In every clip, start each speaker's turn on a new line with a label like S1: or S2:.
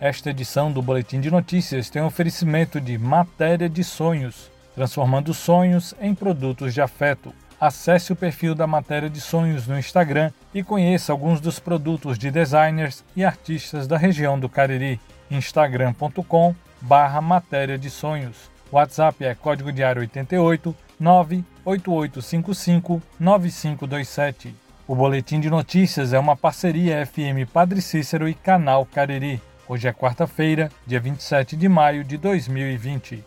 S1: Esta edição do Boletim de Notícias tem um oferecimento de Matéria de Sonhos, transformando sonhos em produtos de afeto. Acesse o perfil da Matéria de Sonhos no Instagram e conheça alguns dos produtos de designers e artistas da região do Cariri. instagram.com barra Matéria de Sonhos. WhatsApp é código diário 88 98855 9527. O Boletim de Notícias é uma parceria FM Padre Cícero e Canal Cariri. Hoje é quarta-feira, dia 27 de maio de 2020.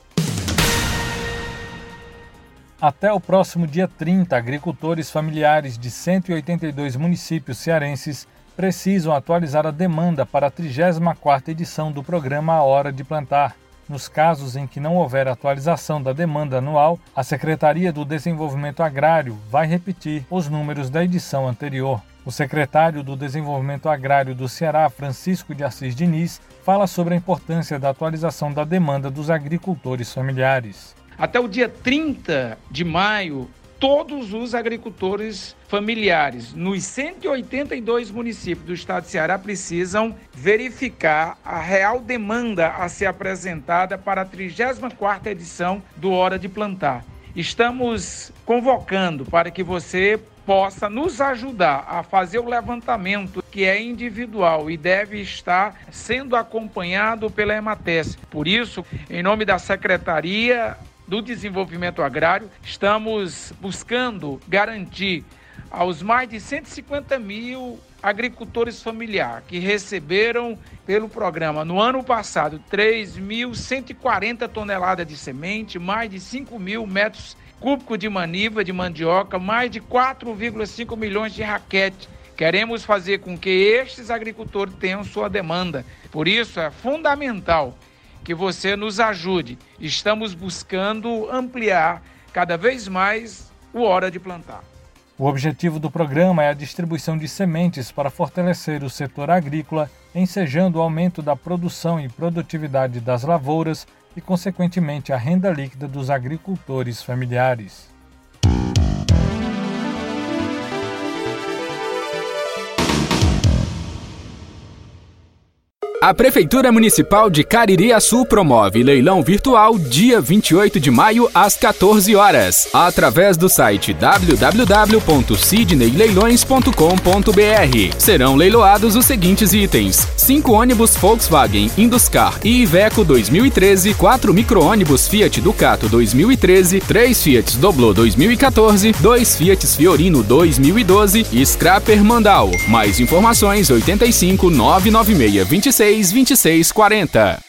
S1: Até o próximo dia 30, agricultores familiares de 182 municípios cearenses precisam atualizar a demanda para a 34ª edição do programa A Hora de Plantar. Nos casos em que não houver atualização da demanda anual, a Secretaria do Desenvolvimento Agrário vai repetir os números da edição anterior. O secretário do Desenvolvimento Agrário do Ceará, Francisco de Assis Diniz, fala sobre a importância da atualização da demanda dos agricultores familiares.
S2: Até o dia 30 de maio, todos os agricultores familiares nos 182 municípios do estado de Ceará precisam verificar a real demanda a ser apresentada para a 34ª edição do Hora de Plantar. Estamos convocando para que você possa nos ajudar a fazer o levantamento que é individual e deve estar sendo acompanhado pela Emates. Por isso, em nome da Secretaria do Desenvolvimento Agrário, estamos buscando garantir aos mais de 150 mil agricultores familiares que receberam pelo programa no ano passado 3.140 toneladas de semente, mais de 5 mil metros cúbico de maniva de mandioca, mais de 4,5 milhões de raquete. Queremos fazer com que estes agricultores tenham sua demanda. Por isso é fundamental que você nos ajude. Estamos buscando ampliar cada vez mais o hora de plantar.
S1: O objetivo do programa é a distribuição de sementes para fortalecer o setor agrícola, ensejando o aumento da produção e produtividade das lavouras e, consequentemente, a renda líquida dos agricultores familiares.
S3: A Prefeitura Municipal de Caririaçu promove leilão virtual dia 28 de maio às 14 horas, através do site www.sidneyleilões.com.br. Serão leiloados os seguintes itens: 5 ônibus Volkswagen Induscar e Iveco 2013, 4 micro-ônibus Fiat Ducato 2013, 3 Fiat Doblo 2014, 2 Fiat Fiorino 2012 e Scrapper Mandal. Mais informações 85 996 26 26 40.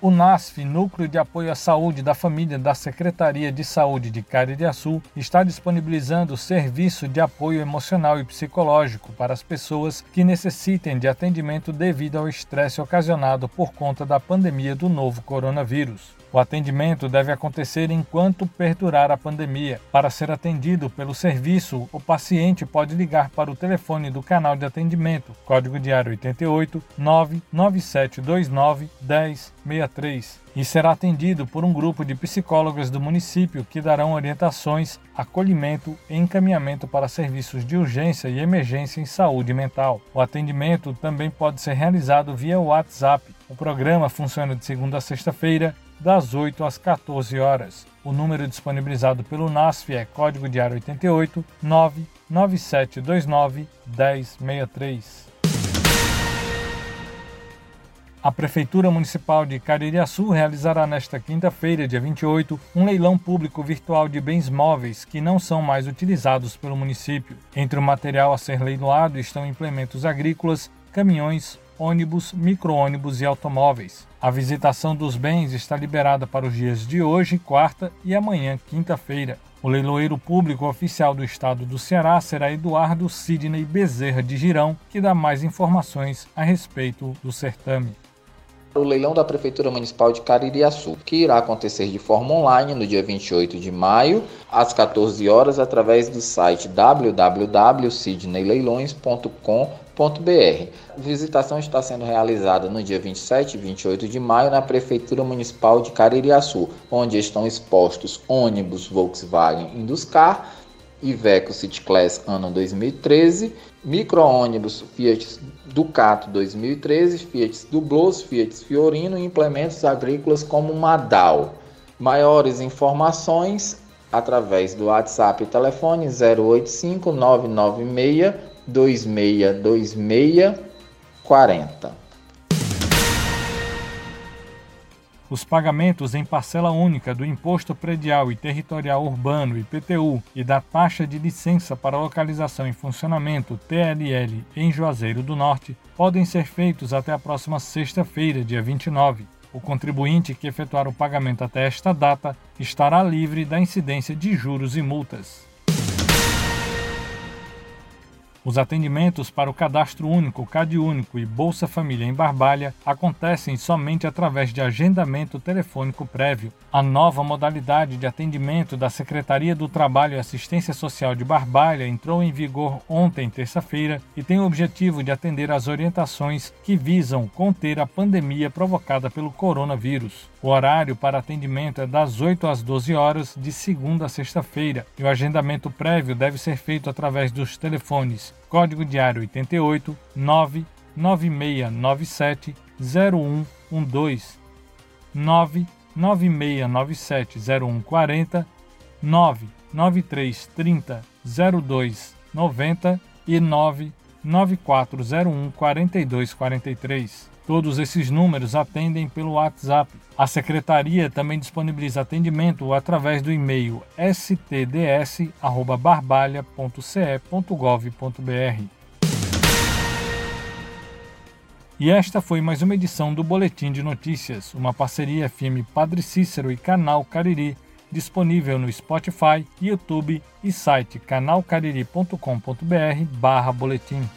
S1: O NASF, Núcleo de Apoio à Saúde da Família da Secretaria de Saúde de Caririaçu, está disponibilizando serviço de apoio emocional e psicológico para as pessoas que necessitem de atendimento devido ao estresse ocasionado por conta da pandemia do novo coronavírus. O atendimento deve acontecer enquanto perdurar a pandemia. Para ser atendido pelo serviço, o paciente pode ligar para o telefone do canal de atendimento, código diário 88 99729 1063, e será atendido por um grupo de psicólogas do município que darão orientações, acolhimento e encaminhamento para serviços de urgência e emergência em saúde mental. O atendimento também pode ser realizado via WhatsApp. O programa funciona de segunda a sexta-feira das 8 às 14 horas. O número disponibilizado pelo NASF é código diário 88 99729 1063. A Prefeitura Municipal de Caririaçu realizará nesta quinta-feira, dia 28, um leilão público virtual de bens móveis que não são mais utilizados pelo município. Entre o material a ser leiloado estão implementos agrícolas, caminhões, ônibus, micro-ônibus e automóveis. A visitação dos bens está liberada para os dias de hoje, quarta, e amanhã, quinta-feira. O leiloeiro público oficial do estado do Ceará será Eduardo Sidney Bezerra de Girão, que dá mais informações a respeito do certame
S4: o leilão da Prefeitura Municipal de Caririaçu, que irá acontecer de forma online no dia 28 de maio, às 14 horas, através do site www.sidneyleilões.com.br. A visitação está sendo realizada no dia 27 e 28 de maio na Prefeitura Municipal de Caririaçu, onde estão expostos ônibus Volkswagen Induscar Iveco City Class ano 2013, micro-ônibus Fiat Ducato 2013, Fiat Dublos, Fiat Fiorino e implementos agrícolas como Madal. Maiores informações através do WhatsApp e telefone 085 996 2626 40.
S1: Os pagamentos em parcela única do Imposto Predial e Territorial Urbano IPTU e da taxa de licença para localização em funcionamento TLL em Juazeiro do Norte podem ser feitos até a próxima sexta-feira, dia 29. O contribuinte que efetuar o pagamento até esta data estará livre da incidência de juros e multas. Os atendimentos para o Cadastro Único, CadÚnico e Bolsa Família em Barbalha acontecem somente através de agendamento telefônico prévio. A nova modalidade de atendimento da Secretaria do Trabalho e Assistência Social de Barbalha entrou em vigor ontem, terça-feira, e tem o objetivo de atender às orientações que visam conter a pandemia provocada pelo coronavírus. O horário para atendimento é das 8 às 12 horas, de segunda a sexta-feira, e o agendamento prévio deve ser feito através dos telefones código diário 88 99697 0112 99697 0140 99330 0290 e 99401 4243. Todos esses números atendem pelo WhatsApp. A secretaria também disponibiliza atendimento através do e-mail stds@barbalha.ce.gov.br. E esta foi mais uma edição do Boletim de Notícias, uma parceria FM Padre Cícero e Canal Cariri, disponível no Spotify, YouTube e site canalcariri.com.br/boletim.